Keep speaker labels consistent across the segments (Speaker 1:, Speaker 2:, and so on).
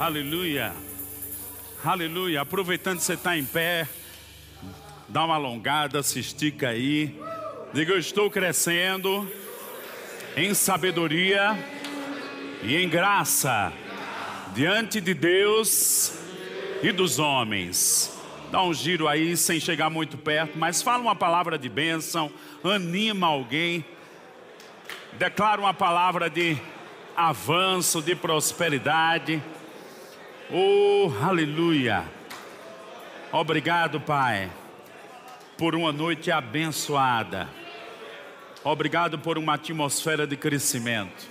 Speaker 1: Aleluia. Aleluia. Aproveitando que você está em pé, dá uma alongada, se estica aí. Diga: Eu estou crescendo em sabedoria e em graça diante de Deus e dos homens. Dá um giro aí sem chegar muito perto, mas fala uma palavra de bênção, anima alguém, declara uma palavra de avanço, de prosperidade. Oh, aleluia. Obrigado, Pai, por uma noite abençoada. Obrigado por uma atmosfera de crescimento.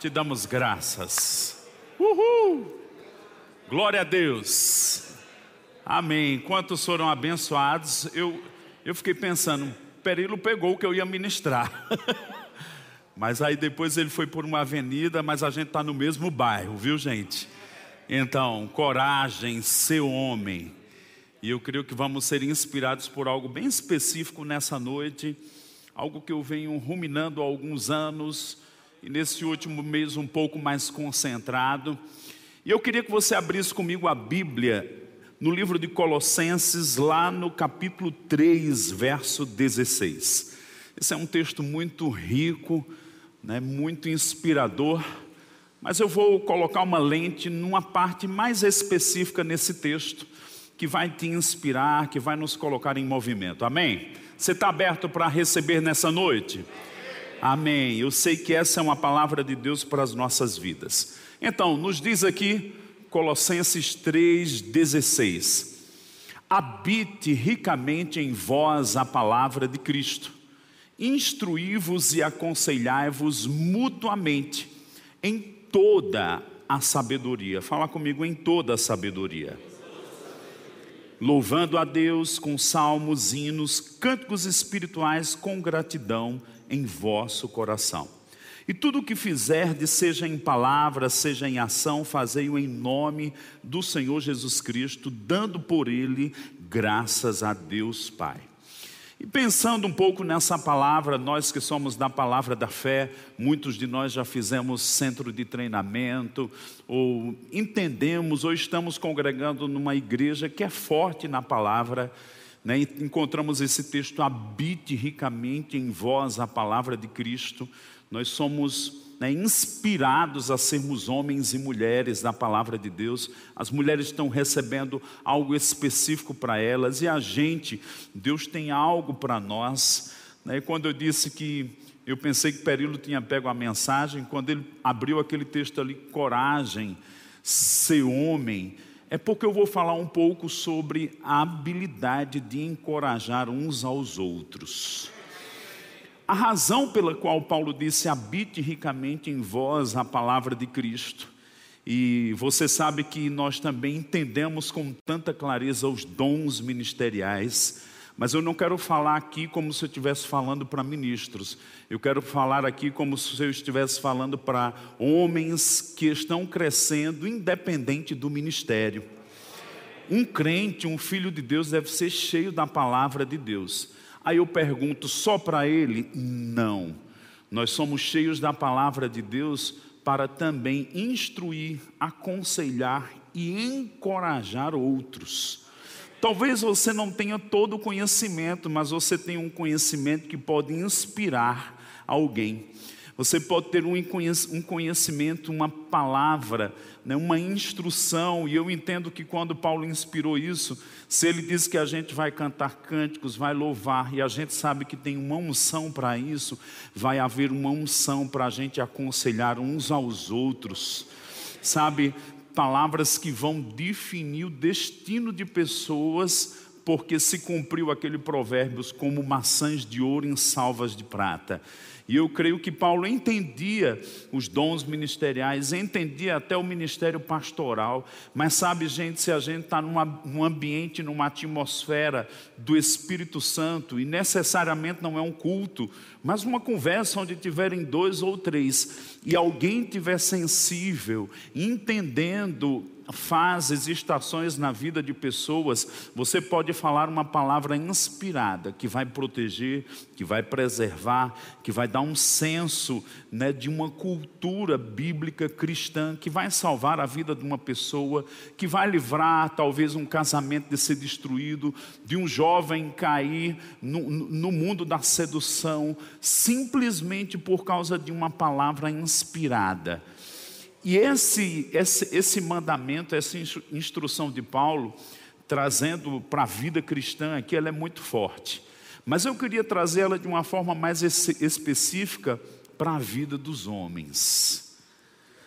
Speaker 1: Te damos graças. Uhul! Glória a Deus. Amém. Quantos foram abençoados? Eu, eu fiquei pensando, Perilo pegou o que eu ia ministrar. mas aí depois ele foi por uma avenida, mas a gente está no mesmo bairro, viu, gente? Então, coragem, ser homem. E eu creio que vamos ser inspirados por algo bem específico nessa noite, algo que eu venho ruminando há alguns anos e nesse último mês um pouco mais concentrado. E eu queria que você abrisse comigo a Bíblia no livro de Colossenses, lá no capítulo 3, verso 16. Esse é um texto muito rico, né, muito inspirador. Mas eu vou colocar uma lente numa parte mais específica nesse texto, que vai te inspirar, que vai nos colocar em movimento. Amém? Você está aberto para receber nessa noite? Amém. Eu sei que essa é uma palavra de Deus para as nossas vidas. Então, nos diz aqui, Colossenses 3,16: Habite ricamente em vós a palavra de Cristo, instruí-vos e aconselhai-vos mutuamente em toda a sabedoria. Fala comigo em toda a sabedoria. Louvando a Deus com salmos, hinos, cânticos espirituais com gratidão em vosso coração. E tudo o que fizerdes, seja em palavra, seja em ação, fazei-o em nome do Senhor Jesus Cristo, dando por ele graças a Deus Pai. E pensando um pouco nessa palavra, nós que somos da palavra da fé, muitos de nós já fizemos centro de treinamento, ou entendemos, ou estamos congregando numa igreja que é forte na palavra, né? encontramos esse texto: habite ricamente em vós a palavra de Cristo. Nós somos né, inspirados a sermos homens e mulheres da palavra de Deus. As mulheres estão recebendo algo específico para elas e a gente, Deus tem algo para nós. Né? E quando eu disse que eu pensei que Perilo tinha pego a mensagem, quando ele abriu aquele texto ali, coragem, ser homem, é porque eu vou falar um pouco sobre a habilidade de encorajar uns aos outros. A razão pela qual Paulo disse: habite ricamente em vós a palavra de Cristo. E você sabe que nós também entendemos com tanta clareza os dons ministeriais, mas eu não quero falar aqui como se eu estivesse falando para ministros, eu quero falar aqui como se eu estivesse falando para homens que estão crescendo independente do ministério. Um crente, um filho de Deus, deve ser cheio da palavra de Deus. Aí eu pergunto, só para ele? Não. Nós somos cheios da palavra de Deus para também instruir, aconselhar e encorajar outros. Talvez você não tenha todo o conhecimento, mas você tem um conhecimento que pode inspirar alguém. Você pode ter um conhecimento, uma palavra, né, uma instrução, e eu entendo que quando Paulo inspirou isso, se ele diz que a gente vai cantar cânticos, vai louvar, e a gente sabe que tem uma unção para isso, vai haver uma unção para a gente aconselhar uns aos outros, sabe? Palavras que vão definir o destino de pessoas porque se cumpriu aquele provérbio como maçãs de ouro em salvas de prata. E eu creio que Paulo entendia os dons ministeriais, entendia até o ministério pastoral, mas sabe, gente, se a gente está num ambiente, numa atmosfera do Espírito Santo, e necessariamente não é um culto, mas uma conversa onde tiverem dois ou três, e alguém tiver sensível, entendendo fases e estações na vida de pessoas, você pode falar uma palavra inspirada que vai proteger, que vai preservar, que vai dar um senso né, de uma cultura bíblica cristã que vai salvar a vida de uma pessoa, que vai livrar talvez um casamento de ser destruído, de um jovem cair no, no mundo da sedução, simplesmente por causa de uma palavra inspirada. E esse, esse, esse mandamento, essa instrução de Paulo, trazendo para a vida cristã aqui, ela é muito forte. Mas eu queria trazê-la de uma forma mais específica para a vida dos homens.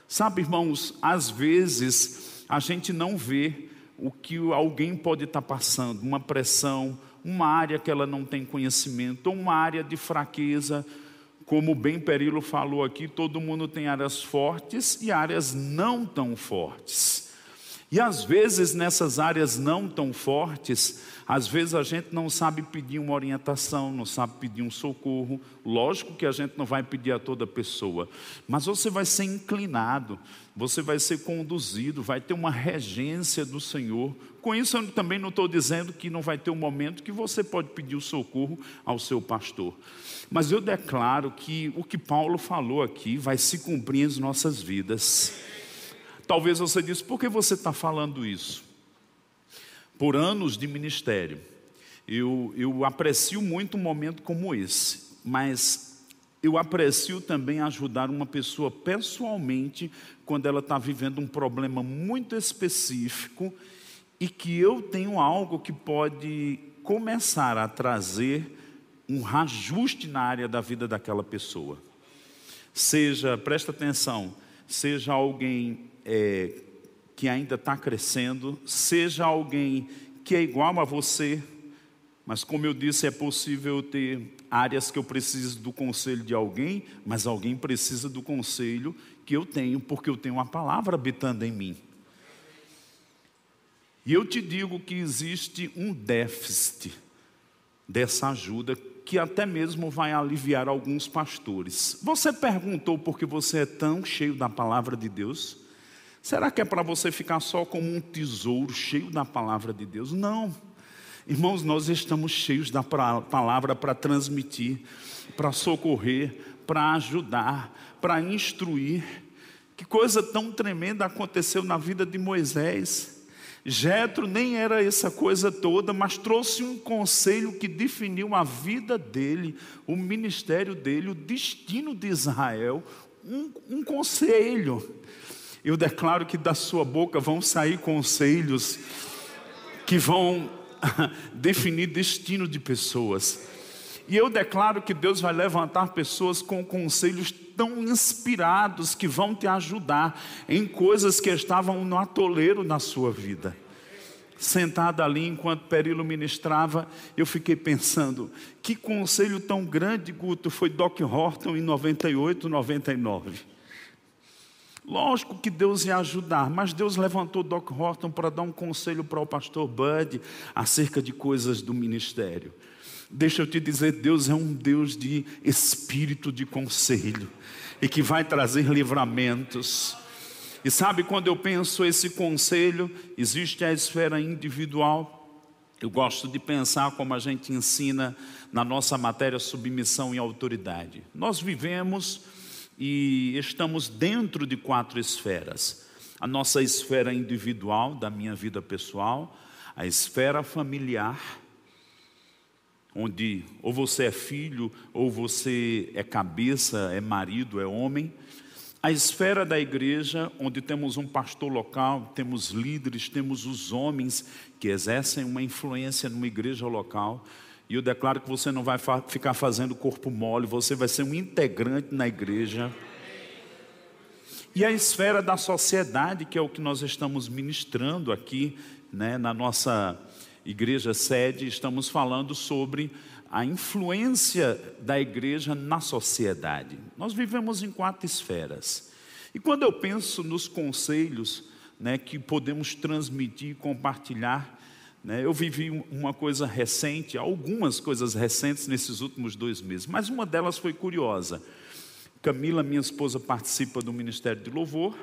Speaker 1: Sabe, irmãos, às vezes a gente não vê o que alguém pode estar passando, uma pressão, uma área que ela não tem conhecimento, ou uma área de fraqueza, como o Ben Perilo falou aqui, todo mundo tem áreas fortes e áreas não tão fortes. E às vezes nessas áreas não tão fortes, às vezes a gente não sabe pedir uma orientação, não sabe pedir um socorro. Lógico que a gente não vai pedir a toda pessoa, mas você vai ser inclinado, você vai ser conduzido, vai ter uma regência do Senhor. Com isso, eu também não estou dizendo que não vai ter um momento que você pode pedir o socorro ao seu pastor. Mas eu declaro que o que Paulo falou aqui vai se cumprir em nossas vidas. Talvez você disse, por que você está falando isso? Por anos de ministério, eu, eu aprecio muito um momento como esse, mas eu aprecio também ajudar uma pessoa pessoalmente quando ela está vivendo um problema muito específico e que eu tenho algo que pode começar a trazer um reajuste na área da vida daquela pessoa. Seja, presta atenção, seja alguém é, que ainda está crescendo, seja alguém que é igual a você, mas como eu disse, é possível ter áreas que eu preciso do conselho de alguém, mas alguém precisa do conselho que eu tenho, porque eu tenho uma palavra habitando em mim. E eu te digo que existe um déficit dessa ajuda que até mesmo vai aliviar alguns pastores. Você perguntou por que você é tão cheio da palavra de Deus? Será que é para você ficar só como um tesouro cheio da palavra de Deus? Não. Irmãos, nós estamos cheios da palavra para transmitir, para socorrer, para ajudar, para instruir. Que coisa tão tremenda aconteceu na vida de Moisés. Jetro nem era essa coisa toda, mas trouxe um conselho que definiu a vida dele, o ministério dele, o destino de Israel, um, um conselho. Eu declaro que da sua boca vão sair conselhos que vão definir destino de pessoas. E eu declaro que Deus vai levantar pessoas com conselhos tão inspirados que vão te ajudar em coisas que estavam no atoleiro na sua vida. Sentado ali enquanto Perilo ministrava, eu fiquei pensando: que conselho tão grande, Guto, foi Doc Horton em 98, 99. Lógico que Deus ia ajudar, mas Deus levantou Doc Horton para dar um conselho para o pastor Bud acerca de coisas do ministério. Deixa eu te dizer, Deus é um Deus de espírito de conselho e que vai trazer livramentos. E sabe quando eu penso esse conselho, existe a esfera individual. Eu gosto de pensar como a gente ensina na nossa matéria submissão e autoridade. Nós vivemos e estamos dentro de quatro esferas: a nossa esfera individual, da minha vida pessoal, a esfera familiar, onde ou você é filho, ou você é cabeça, é marido, é homem. A esfera da igreja, onde temos um pastor local, temos líderes, temos os homens que exercem uma influência numa igreja local. E eu declaro que você não vai ficar fazendo corpo mole, você vai ser um integrante na igreja. E a esfera da sociedade, que é o que nós estamos ministrando aqui, né, na nossa igreja sede, estamos falando sobre a influência da igreja na sociedade. Nós vivemos em quatro esferas. E quando eu penso nos conselhos né, que podemos transmitir e compartilhar, né? Eu vivi uma coisa recente, algumas coisas recentes nesses últimos dois meses, mas uma delas foi curiosa. Camila, minha esposa, participa do Ministério de Louvor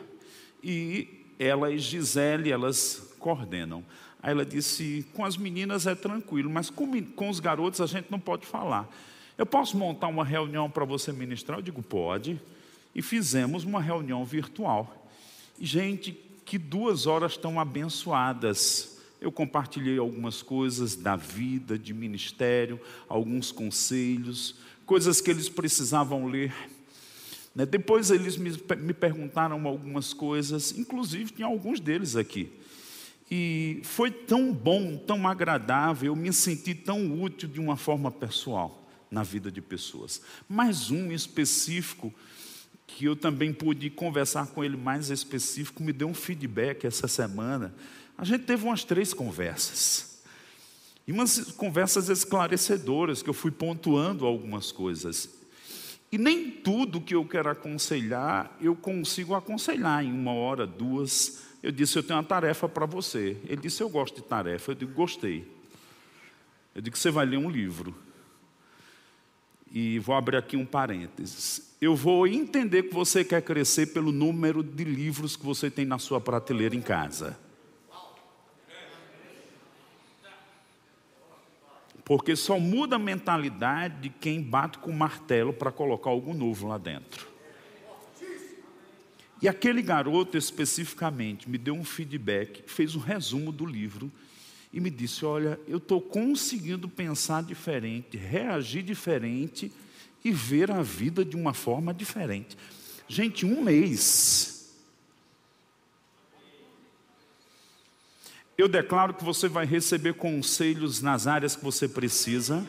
Speaker 1: e ela e Gisele, elas coordenam. Aí ela disse: com as meninas é tranquilo, mas com, com os garotos a gente não pode falar. Eu posso montar uma reunião para você ministrar? Eu digo, pode. E fizemos uma reunião virtual. Gente, que duas horas tão abençoadas. Eu compartilhei algumas coisas da vida, de ministério, alguns conselhos, coisas que eles precisavam ler. Né? Depois eles me perguntaram algumas coisas, inclusive tinha alguns deles aqui. E foi tão bom, tão agradável, eu me senti tão útil de uma forma pessoal na vida de pessoas. Mais um específico, que eu também pude conversar com ele mais específico, me deu um feedback essa semana. A gente teve umas três conversas. E umas conversas esclarecedoras, que eu fui pontuando algumas coisas. E nem tudo que eu quero aconselhar, eu consigo aconselhar em uma hora, duas, eu disse: Eu tenho uma tarefa para você. Ele disse: Eu gosto de tarefa. Eu digo: Gostei. Eu digo: Você vai ler um livro. E vou abrir aqui um parênteses. Eu vou entender que você quer crescer pelo número de livros que você tem na sua prateleira em casa. Porque só muda a mentalidade de quem bate com o martelo para colocar algo novo lá dentro. E aquele garoto especificamente me deu um feedback, fez um resumo do livro e me disse: Olha, eu estou conseguindo pensar diferente, reagir diferente e ver a vida de uma forma diferente. Gente, um mês. Eu declaro que você vai receber conselhos nas áreas que você precisa,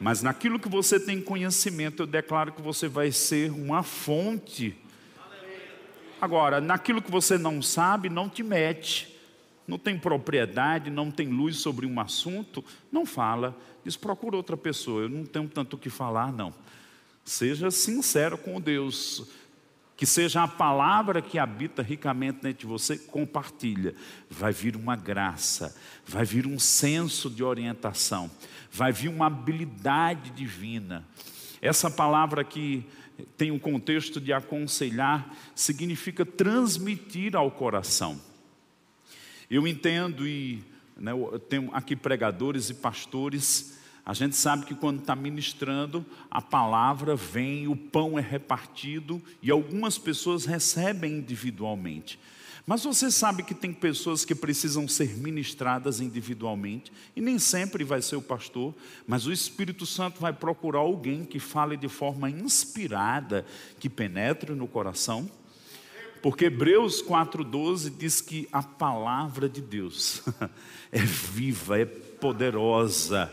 Speaker 1: mas naquilo que você tem conhecimento, eu declaro que você vai ser uma fonte Agora, naquilo que você não sabe, não te mete. Não tem propriedade, não tem luz sobre um assunto, não fala. Diz, procura outra pessoa, eu não tenho tanto o que falar, não. Seja sincero com Deus. Que seja a palavra que habita ricamente dentro de você, compartilha. Vai vir uma graça, vai vir um senso de orientação, vai vir uma habilidade divina. Essa palavra que tem um contexto de aconselhar, significa transmitir ao coração. Eu entendo e né, eu tenho aqui pregadores e pastores, a gente sabe que quando está ministrando, a palavra vem, o pão é repartido e algumas pessoas recebem individualmente. Mas você sabe que tem pessoas que precisam ser ministradas individualmente, e nem sempre vai ser o pastor, mas o Espírito Santo vai procurar alguém que fale de forma inspirada, que penetre no coração. Porque Hebreus 4,12 diz que a palavra de Deus é viva, é poderosa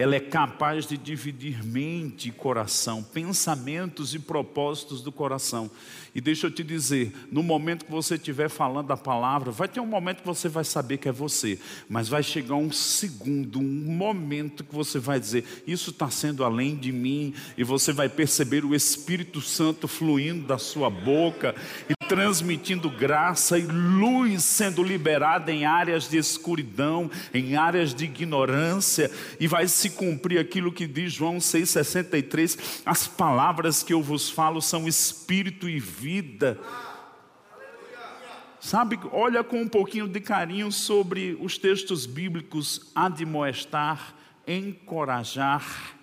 Speaker 1: ela é capaz de dividir mente e coração, pensamentos e propósitos do coração. E deixa eu te dizer, no momento que você estiver falando a palavra, vai ter um momento que você vai saber que é você, mas vai chegar um segundo, um momento que você vai dizer: Isso está sendo além de mim, e você vai perceber o Espírito Santo fluindo da sua boca e transmitindo graça e luz sendo liberada em áreas de escuridão, em áreas de ignorância, e vai se cumprir aquilo que diz João 6,63: As palavras que eu vos falo são espírito e vida. Sabe, olha com um pouquinho de carinho sobre os textos bíblicos admoestar, encorajar,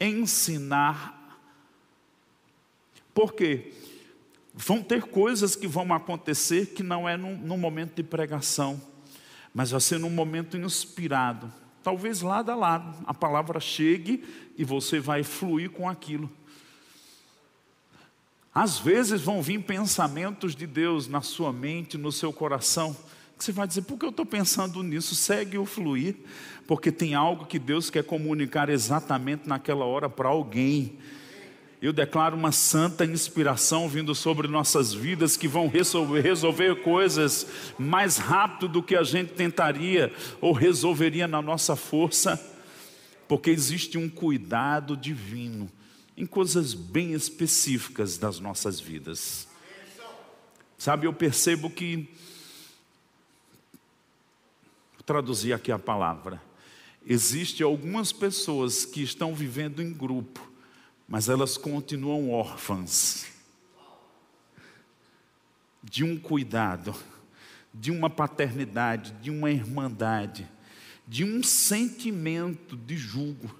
Speaker 1: ensinar. Por quê? Vão ter coisas que vão acontecer que não é num momento de pregação, mas vai ser num momento inspirado. Talvez lado a lado a palavra chegue e você vai fluir com aquilo. Às vezes vão vir pensamentos de Deus na sua mente, no seu coração, que você vai dizer: por que eu estou pensando nisso? Segue o fluir, porque tem algo que Deus quer comunicar exatamente naquela hora para alguém. Eu declaro uma santa inspiração vindo sobre nossas vidas que vão resolver, resolver coisas mais rápido do que a gente tentaria ou resolveria na nossa força, porque existe um cuidado divino em coisas bem específicas das nossas vidas. Sabe, eu percebo que, vou traduzir aqui a palavra, existe algumas pessoas que estão vivendo em grupo, mas elas continuam órfãs de um cuidado, de uma paternidade, de uma irmandade, de um sentimento de julgo.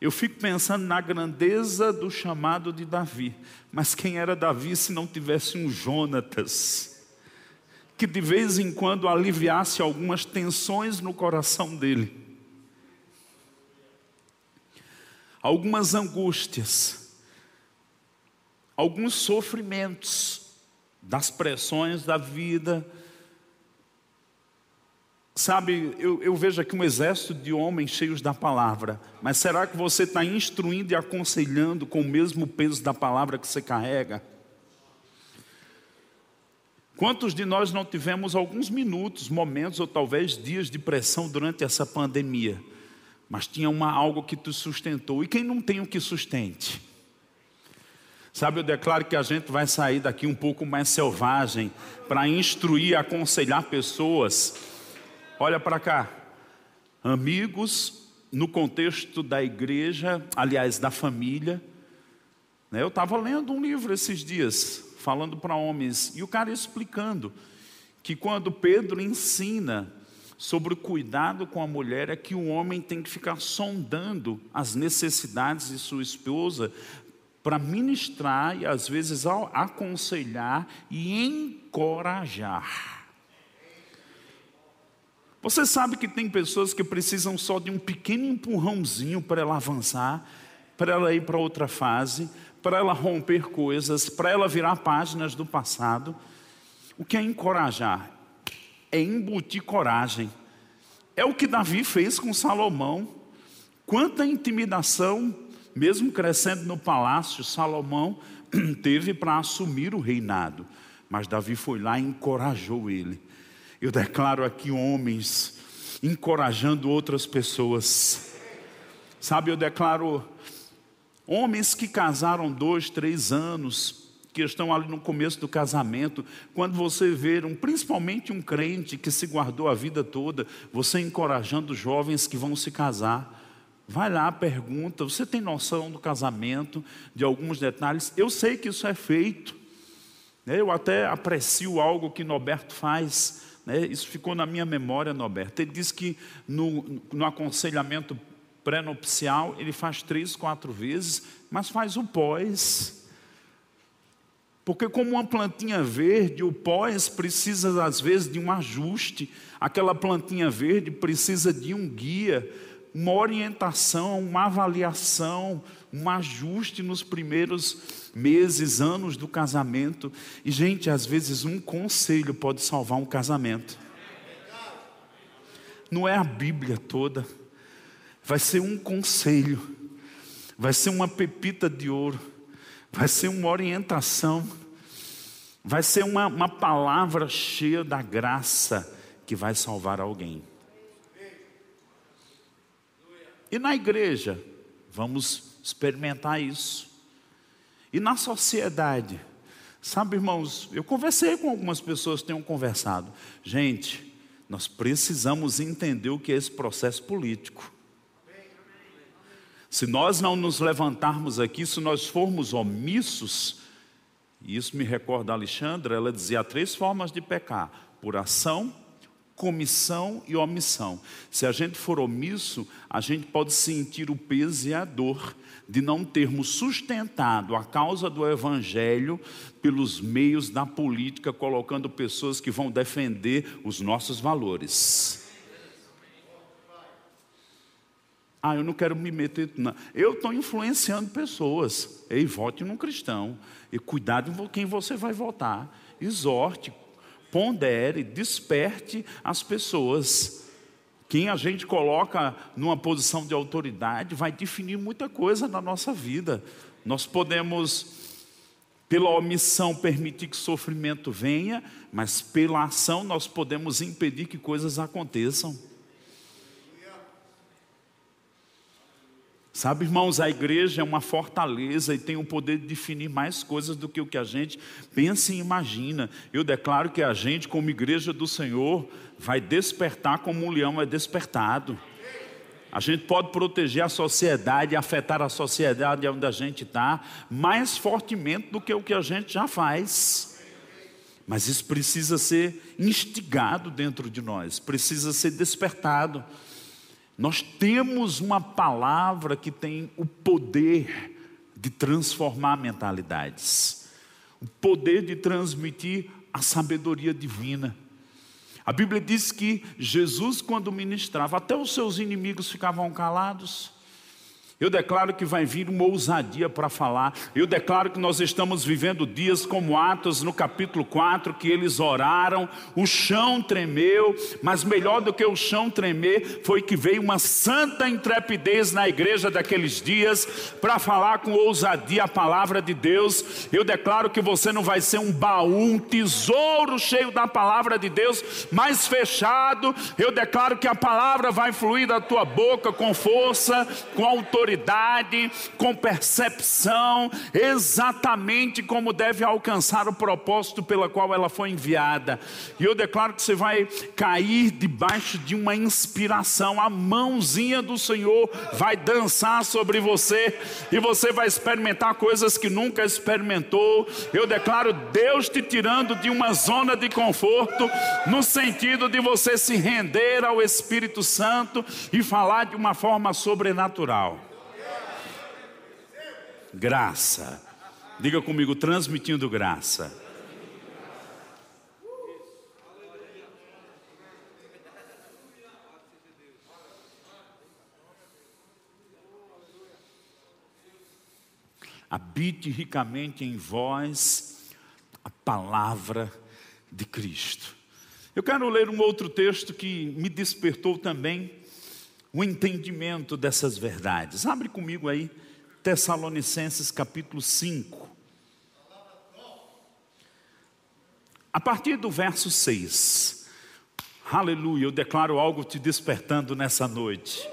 Speaker 1: Eu fico pensando na grandeza do chamado de Davi. Mas quem era Davi se não tivesse um Jonatas? Que de vez em quando aliviasse algumas tensões no coração dele. Algumas angústias. Alguns sofrimentos das pressões da vida, Sabe, eu, eu, vejo aqui um exército de homens cheios da palavra, mas será que você está instruindo e aconselhando com o mesmo peso da palavra que você carrega? Quantos de nós não tivemos alguns minutos, momentos ou talvez dias de pressão durante essa pandemia, mas tinha uma, algo que te sustentou? E quem não tem o que sustente? Sabe, eu declaro que a gente vai sair daqui um pouco mais selvagem para instruir, aconselhar pessoas Olha para cá. Amigos, no contexto da igreja, aliás, da família. Né? Eu estava lendo um livro esses dias, falando para homens, e o cara explicando que quando Pedro ensina sobre o cuidado com a mulher, é que o homem tem que ficar sondando as necessidades de sua esposa para ministrar e às vezes aconselhar e encorajar. Você sabe que tem pessoas que precisam só de um pequeno empurrãozinho para ela avançar, para ela ir para outra fase, para ela romper coisas, para ela virar páginas do passado. O que é encorajar? É embutir coragem. É o que Davi fez com Salomão. Quanta intimidação, mesmo crescendo no palácio, Salomão teve para assumir o reinado. Mas Davi foi lá e encorajou ele. Eu declaro aqui homens encorajando outras pessoas. Sabe, eu declaro homens que casaram dois, três anos, que estão ali no começo do casamento, quando você vê, um, principalmente um crente que se guardou a vida toda, você encorajando jovens que vão se casar. Vai lá, pergunta, você tem noção do casamento, de alguns detalhes? Eu sei que isso é feito. Eu até aprecio algo que Norberto faz né? Isso ficou na minha memória, Norberto. Ele diz que no, no aconselhamento pré-nupcial ele faz três, quatro vezes, mas faz o pós. Porque, como uma plantinha verde, o pós precisa, às vezes, de um ajuste. Aquela plantinha verde precisa de um guia, uma orientação, uma avaliação, um ajuste nos primeiros meses, anos do casamento. E, gente, às vezes um conselho pode salvar um casamento. Não é a Bíblia toda, vai ser um conselho, vai ser uma pepita de ouro, vai ser uma orientação, vai ser uma, uma palavra cheia da graça que vai salvar alguém. E na igreja, vamos experimentar isso. E na sociedade, sabe, irmãos, eu conversei com algumas pessoas que tenham conversado. Gente, nós precisamos entender o que é esse processo político. Se nós não nos levantarmos aqui, se nós formos omissos, e isso me recorda a Alexandra, ela dizia há três formas de pecar: por ação, comissão e omissão. Se a gente for omisso, a gente pode sentir o peso e a dor de não termos sustentado a causa do Evangelho pelos meios da política, colocando pessoas que vão defender os nossos valores. Ah, eu não quero me meter. Não. Eu estou influenciando pessoas. Ei, vote num cristão. E cuidado com quem você vai votar. Exorte, pondere, desperte as pessoas. Quem a gente coloca numa posição de autoridade vai definir muita coisa na nossa vida. Nós podemos, pela omissão, permitir que sofrimento venha, mas pela ação nós podemos impedir que coisas aconteçam. Sabe, irmãos, a igreja é uma fortaleza e tem o poder de definir mais coisas do que o que a gente pensa e imagina. Eu declaro que a gente, como igreja do Senhor, vai despertar como um leão é despertado. A gente pode proteger a sociedade, afetar a sociedade onde a gente está, mais fortemente do que o que a gente já faz. Mas isso precisa ser instigado dentro de nós, precisa ser despertado. Nós temos uma palavra que tem o poder de transformar mentalidades, o poder de transmitir a sabedoria divina. A Bíblia diz que Jesus, quando ministrava, até os seus inimigos ficavam calados. Eu declaro que vai vir uma ousadia para falar. Eu declaro que nós estamos vivendo dias como Atos no capítulo 4, que eles oraram, o chão tremeu, mas melhor do que o chão tremer foi que veio uma santa intrepidez na igreja daqueles dias para falar com ousadia a palavra de Deus. Eu declaro que você não vai ser um baú, um tesouro cheio da palavra de Deus, mas fechado. Eu declaro que a palavra vai fluir da tua boca com força, com autoridade autoridade, com percepção, exatamente como deve alcançar o propósito pela qual ela foi enviada. E eu declaro que você vai cair debaixo de uma inspiração, a mãozinha do Senhor vai dançar sobre você e você vai experimentar coisas que nunca experimentou. Eu declaro Deus te tirando de uma zona de conforto, no sentido de você se render ao Espírito Santo e falar de uma forma sobrenatural. Graça. Diga comigo, transmitindo graça. Habite ricamente em vós a palavra de Cristo. Eu quero ler um outro texto que me despertou também o entendimento dessas verdades. Abre comigo aí Tessalonicenses capítulo 5. A partir do verso 6. Aleluia, eu declaro algo te despertando nessa noite.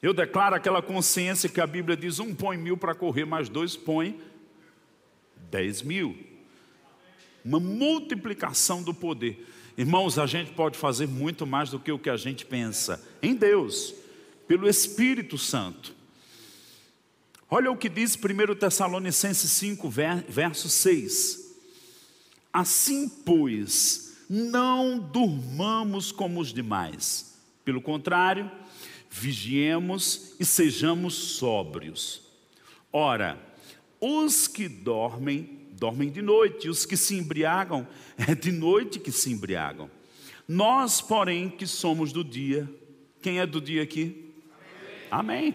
Speaker 1: Eu declaro aquela consciência que a Bíblia diz: um põe mil para correr, mais dois põe dez mil. Uma multiplicação do poder. Irmãos, a gente pode fazer muito mais do que o que a gente pensa em Deus pelo Espírito Santo. Olha o que diz 1 Tessalonicenses 5, verso 6. Assim, pois, não durmamos como os demais, pelo contrário, vigiemos e sejamos sóbrios. Ora, os que dormem, dormem de noite, os que se embriagam, é de noite que se embriagam. Nós, porém, que somos do dia, quem é do dia aqui? Amém.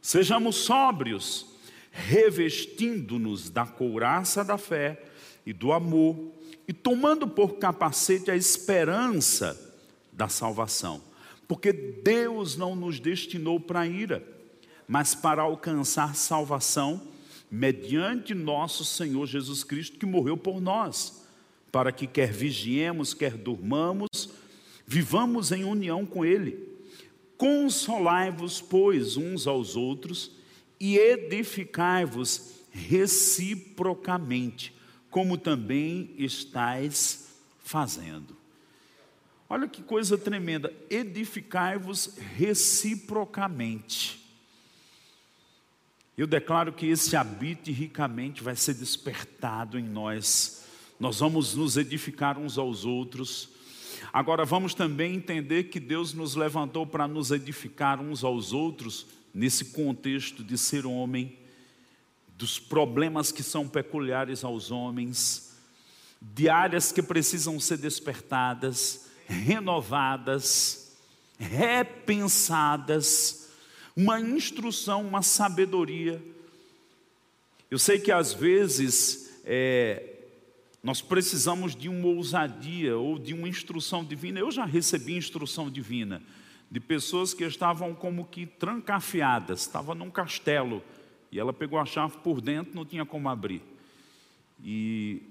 Speaker 1: Sejamos sóbrios, revestindo-nos da couraça da fé e do amor, e tomando por capacete a esperança da salvação. Porque Deus não nos destinou para ira, mas para alcançar salvação mediante nosso Senhor Jesus Cristo, que morreu por nós, para que quer vigiemos, quer durmamos, vivamos em união com Ele. Consolai-vos, pois, uns aos outros e edificai-vos reciprocamente, como também estáis fazendo. Olha que coisa tremenda, edificai-vos reciprocamente. Eu declaro que esse habite ricamente vai ser despertado em nós. Nós vamos nos edificar uns aos outros Agora vamos também entender que Deus nos levantou para nos edificar uns aos outros nesse contexto de ser homem, dos problemas que são peculiares aos homens, de áreas que precisam ser despertadas, renovadas, repensadas, uma instrução, uma sabedoria. Eu sei que às vezes é, nós precisamos de uma ousadia ou de uma instrução divina. Eu já recebi instrução divina de pessoas que estavam como que trancafiadas, estava num castelo e ela pegou a chave por dentro, não tinha como abrir. E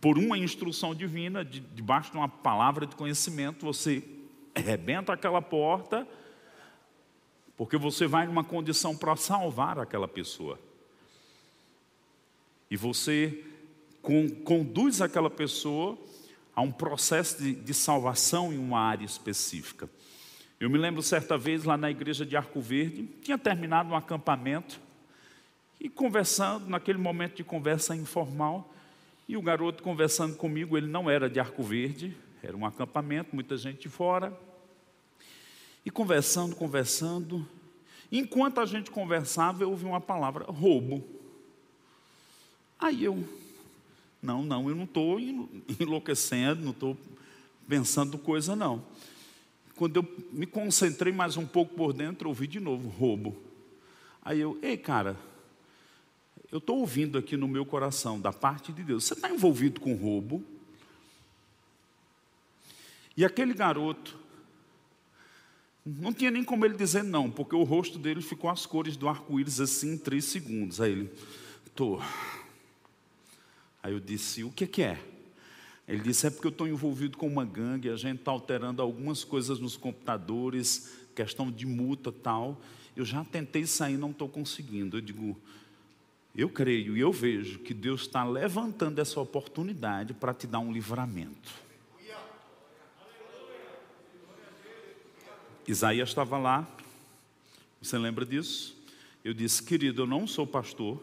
Speaker 1: por uma instrução divina, de, debaixo de uma palavra de conhecimento, você arrebenta aquela porta, porque você vai numa condição para salvar aquela pessoa. E você com, conduz aquela pessoa a um processo de, de salvação em uma área específica. Eu me lembro certa vez lá na igreja de Arco Verde, tinha terminado um acampamento E conversando, naquele momento de conversa informal, e o garoto conversando comigo, ele não era de Arco Verde, era um acampamento, muita gente fora. E conversando, conversando, enquanto a gente conversava, eu ouvi uma palavra: roubo. Aí eu, não, não, eu não estou enlouquecendo, não estou pensando coisa, não. Quando eu me concentrei mais um pouco por dentro, ouvi de novo: roubo. Aí eu, ei, cara, eu estou ouvindo aqui no meu coração, da parte de Deus, você está envolvido com roubo? E aquele garoto, não tinha nem como ele dizer não, porque o rosto dele ficou as cores do arco-íris assim em três segundos. Aí ele, tô. Aí eu disse, o que, que é? Ele disse, é porque eu estou envolvido com uma gangue, a gente está alterando algumas coisas nos computadores, questão de multa tal. Eu já tentei sair, não estou conseguindo. Eu digo, eu creio e eu vejo que Deus está levantando essa oportunidade para te dar um livramento. Isaías estava lá, você lembra disso? Eu disse, querido, eu não sou pastor,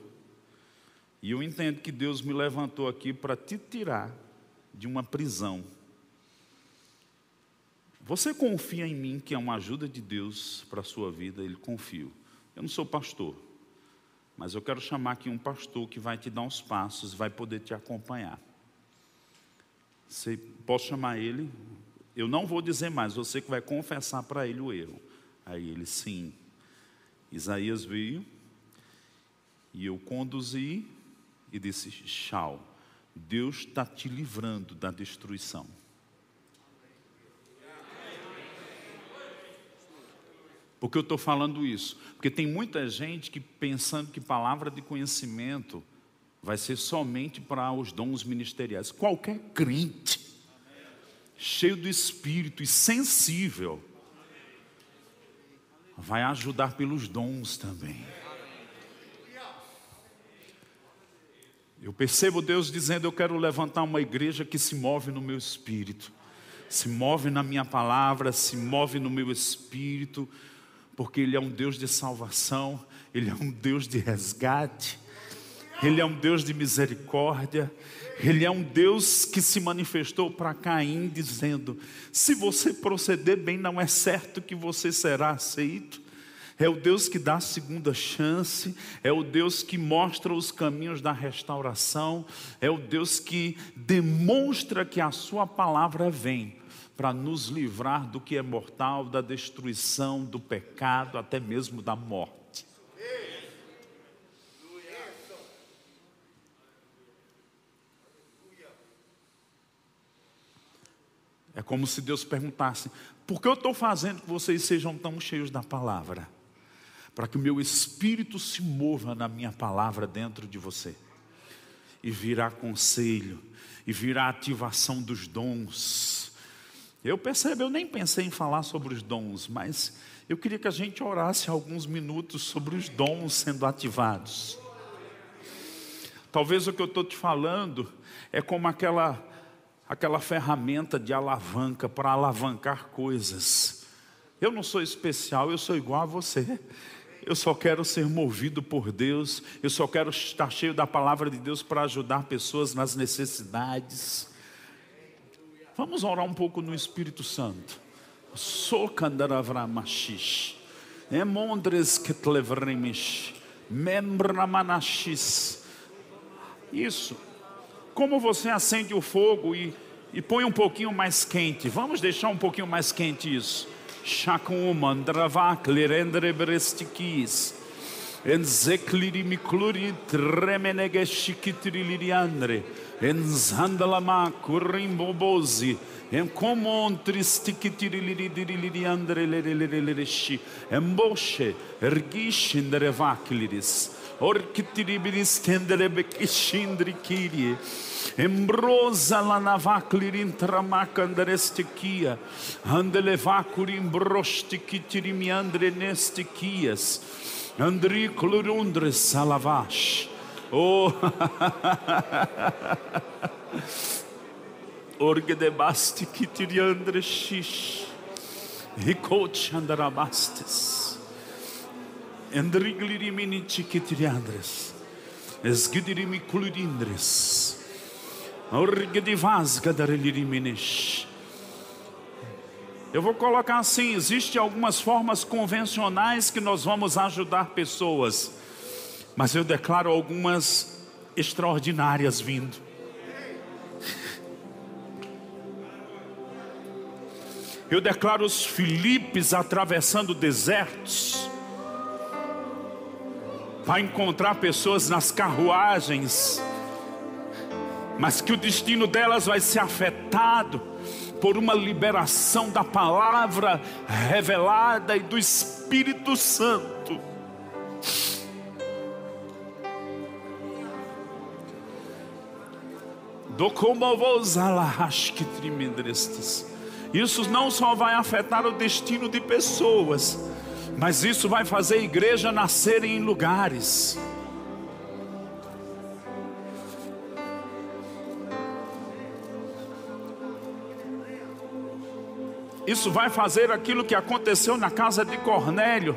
Speaker 1: e eu entendo que Deus me levantou aqui para te tirar de uma prisão. Você confia em mim que é uma ajuda de Deus para a sua vida? Ele confio. Eu não sou pastor, mas eu quero chamar aqui um pastor que vai te dar uns passos, vai poder te acompanhar. Você posso chamar ele? Eu não vou dizer mais, você que vai confessar para ele o erro. Aí ele, sim. Isaías veio e eu conduzi e disse: Tchau, Deus está te livrando da destruição. Por que eu estou falando isso? Porque tem muita gente que pensando que palavra de conhecimento vai ser somente para os dons ministeriais. Qualquer crente, cheio do Espírito e sensível, vai ajudar pelos dons também. Eu percebo Deus dizendo: Eu quero levantar uma igreja que se move no meu espírito, se move na minha palavra, se move no meu espírito porque Ele é um Deus de salvação, Ele é um Deus de resgate, Ele é um Deus de misericórdia, Ele é um Deus que se manifestou para Caim, dizendo: se você proceder bem, não é certo que você será aceito. É o Deus que dá a segunda chance, é o Deus que mostra os caminhos da restauração, é o Deus que demonstra que a Sua palavra vem para nos livrar do que é mortal, da destruição, do pecado, até mesmo da morte. É como se Deus perguntasse: por que eu estou fazendo que vocês sejam tão cheios da palavra? Para que o meu espírito se mova na minha palavra dentro de você, e virá conselho, e virá ativação dos dons, eu percebo, eu nem pensei em falar sobre os dons, mas eu queria que a gente orasse alguns minutos sobre os dons sendo ativados. Talvez o que eu estou te falando é como aquela, aquela ferramenta de alavanca para alavancar coisas. Eu não sou especial, eu sou igual a você. Eu só quero ser movido por Deus, eu só quero estar cheio da palavra de Deus para ajudar pessoas nas necessidades. Vamos orar um pouco no Espírito Santo. Isso. Como você acende o fogo e, e põe um pouquinho mais quente. Vamos deixar um pouquinho mais quente isso. Shakuman dravak lerendrebrestikis. Enzekliri mikluri tremenegeshikitriliriandre enzandalama kurimbobozi encomontristikitiririririandreleleleleshi emboshe ergishinderevakiliris orkitiribilistenderebekishindrikirie embrosa lanavaklirintramakanderestikia andelevakurimbrostikitirimiyandrenestikias andri klurundres salavash Oh. Orgedebasti kitiriandre shish. Hikoch andarabastes. Endriglirimini chiquitiriandres. Esgidirimi culirindres. Orgedivasgadariliriminish. Eu vou colocar assim: existem algumas formas convencionais que nós vamos ajudar pessoas, mas eu declaro algumas extraordinárias vindo. Eu declaro os Filipes atravessando desertos para encontrar pessoas nas carruagens, mas que o destino delas vai ser afetado por uma liberação da palavra revelada e do Espírito Santo. Tremendrestes. Isso não só vai afetar o destino de pessoas, mas isso vai fazer a igreja nascer em lugares. Isso vai fazer aquilo que aconteceu na casa de Cornélio.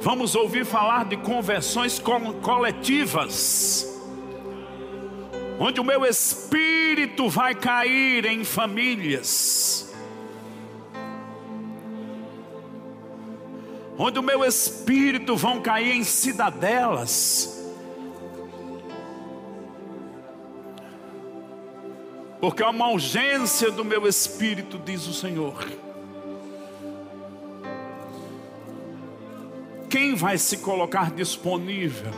Speaker 1: Vamos ouvir falar de conversões coletivas onde o meu espírito vai cair em famílias, onde o meu espírito vão cair em cidadelas, porque há uma urgência do meu espírito, diz o Senhor. Quem vai se colocar disponível?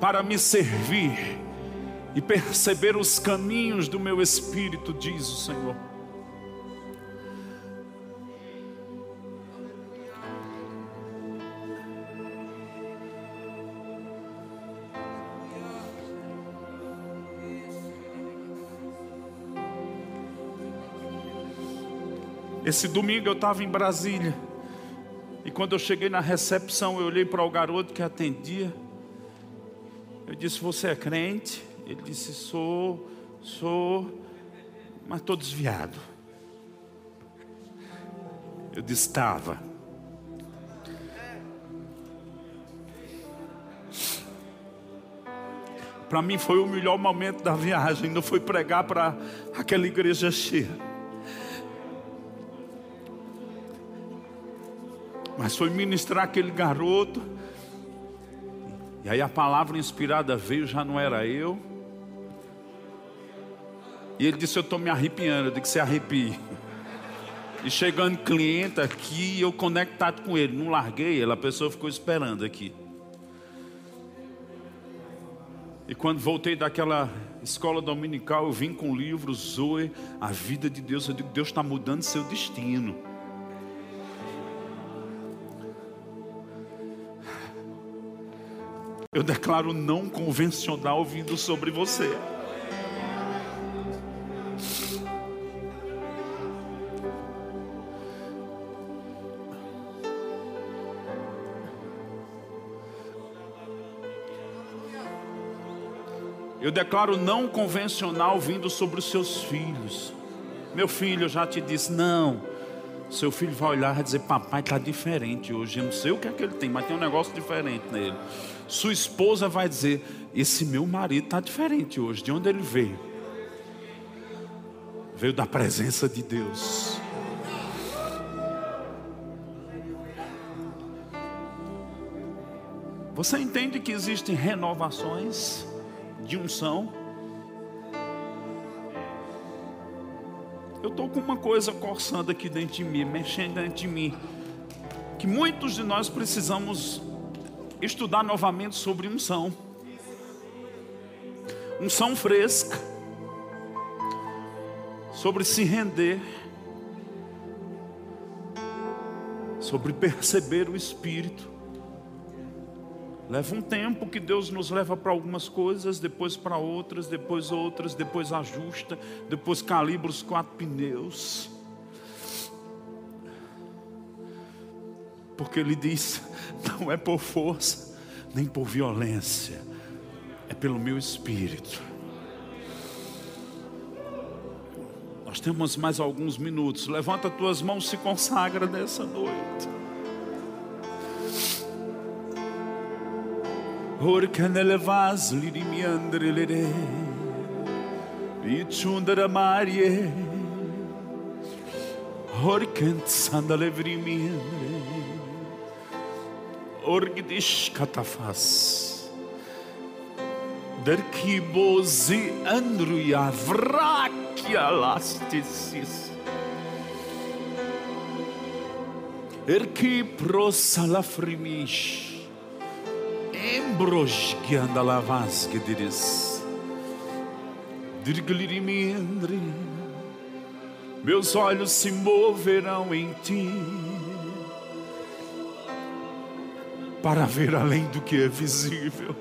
Speaker 1: para me servir e perceber os caminhos do meu espírito, diz o Senhor. Esse domingo eu estava em Brasília. E quando eu cheguei na recepção, eu olhei para o garoto que atendia. Eu disse: Você é crente? Ele disse: Sou, sou, mas estou desviado. Eu disse: Estava. Para mim foi o melhor momento da viagem. Não foi pregar para aquela igreja cheia. Mas foi ministrar aquele garoto e aí a palavra inspirada veio, já não era eu. E ele disse: Eu estou me arrepiando. Eu disse: Se arrepie. E chegando cliente aqui, eu conectado com ele. Não larguei ele, a pessoa ficou esperando aqui. E quando voltei daquela escola dominical, eu vim com o livro Zoe, a vida de Deus. Eu digo: Deus está mudando seu destino. Eu declaro não convencional vindo sobre você. Eu declaro não convencional vindo sobre os seus filhos. Meu filho, eu já te disse, não. Seu filho vai olhar e dizer: Papai está diferente hoje. Eu não sei o que é que ele tem, mas tem um negócio diferente nele. Sua esposa vai dizer: Esse meu marido está diferente hoje. De onde ele veio? Veio da presença de Deus. Você entende que existem renovações de unção? Eu estou com uma coisa coçando aqui dentro de mim, mexendo dentro de mim, que muitos de nós precisamos estudar novamente sobre unção. Unção fresca. Sobre se render. Sobre perceber o Espírito. Leva um tempo que Deus nos leva para algumas coisas, depois para outras, depois outras, depois ajusta, depois calibra os quatro pneus. Porque Ele diz: não é por força, nem por violência, é pelo meu espírito. Nós temos mais alguns minutos. Levanta tuas mãos, se consagra nessa noite. Orcanele vasli di miandrelere, Vichundara marie, Orkent sandale vrimiandre, Orgidish katafas, Derkibozi andruya vrakia lastisis. Erki prosalafrimish. Embros que anda lavas que diris. Meus olhos se moverão em ti. Para ver além do que é visível.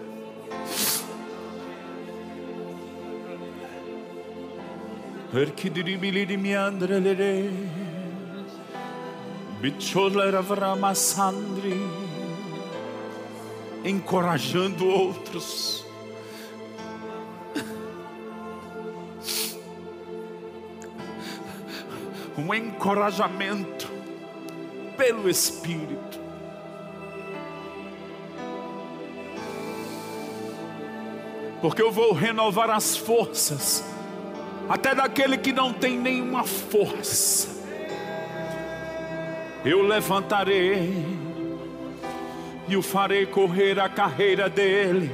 Speaker 1: Erkidirimiririmiandrelere. Bicholeravramasandri encorajando outros. Um encorajamento pelo Espírito. Porque eu vou renovar as forças, até daquele que não tem nenhuma força. Eu levantarei e o farei correr a carreira dele,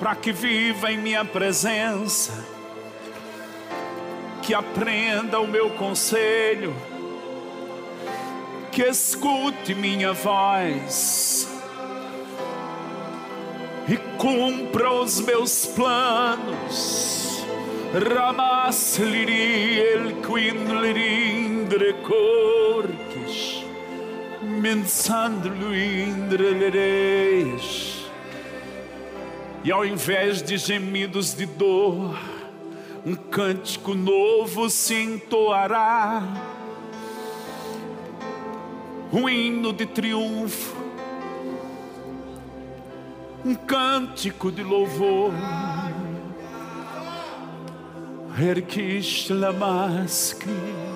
Speaker 1: para que viva em minha presença, que aprenda o meu conselho, que escute minha voz e cumpra os meus planos. Ramas liri el quin mensando indrelereis. E ao invés de gemidos de dor, um cântico novo se entoará, um hino de triunfo, um cântico de louvor. Erquish lamaski.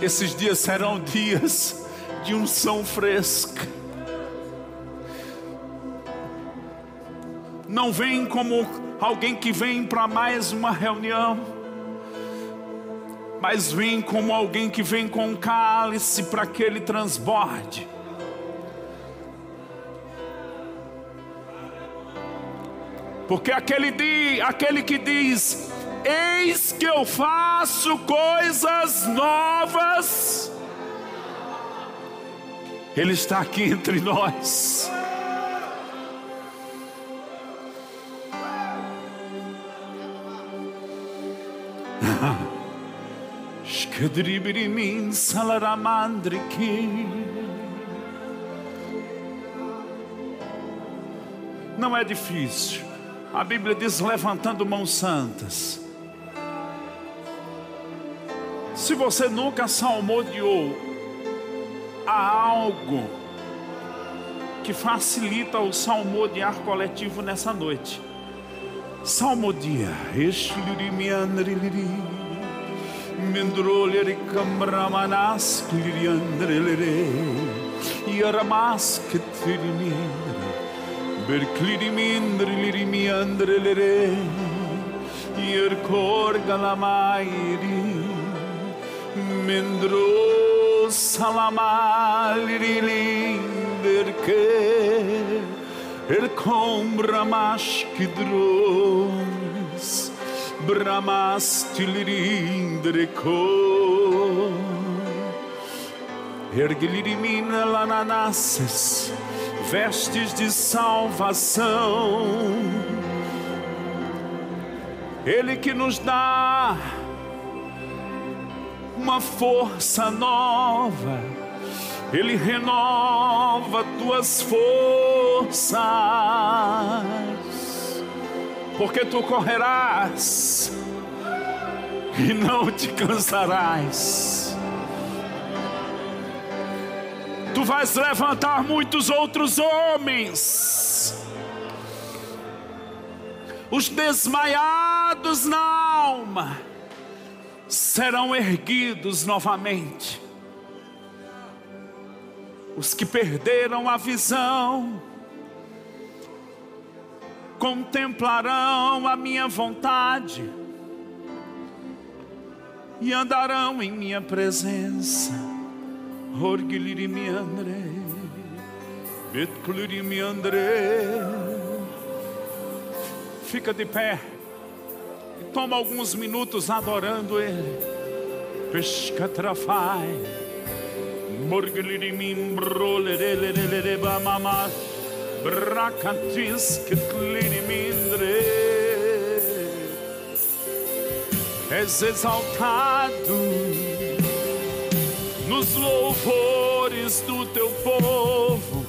Speaker 1: Esses dias serão dias de unção fresca. Não vem como alguém que vem para mais uma reunião, mas vem como alguém que vem com um cálice para que ele transborde. Porque aquele dia, aquele que diz, Eis que eu faço coisas novas. Ele está aqui entre nós. Não é difícil. A Bíblia diz levantando mãos santas. Se você nunca salmodiou, há algo que facilita o salmodiar coletivo nessa noite. Salmodia. Mendroleri camramanas cliriandrelere Yaramas ketirimiandre Berclirimindri lirimiandrelere Yerkor galamairi Mendro salamalirilinderke Erkom bramash kidros Bramas tilirindreko Erguilirimina lananasses Vestes de salvação. Ele que nos dá uma força nova, Ele renova tuas forças, porque tu correrás e não te cansarás. Tu vais levantar muitos outros homens, os desmaiados na alma serão erguidos novamente. Os que perderam a visão contemplarão a minha vontade e andarão em minha presença. Orgulhirimi André, Betclirimi André. Fica de pé toma alguns minutos adorando Ele. Pesca trafai, Morgulhirimim brolereleleleba mamá, Bracantis que clirimindre és exaltado. Nos louvores do teu povo,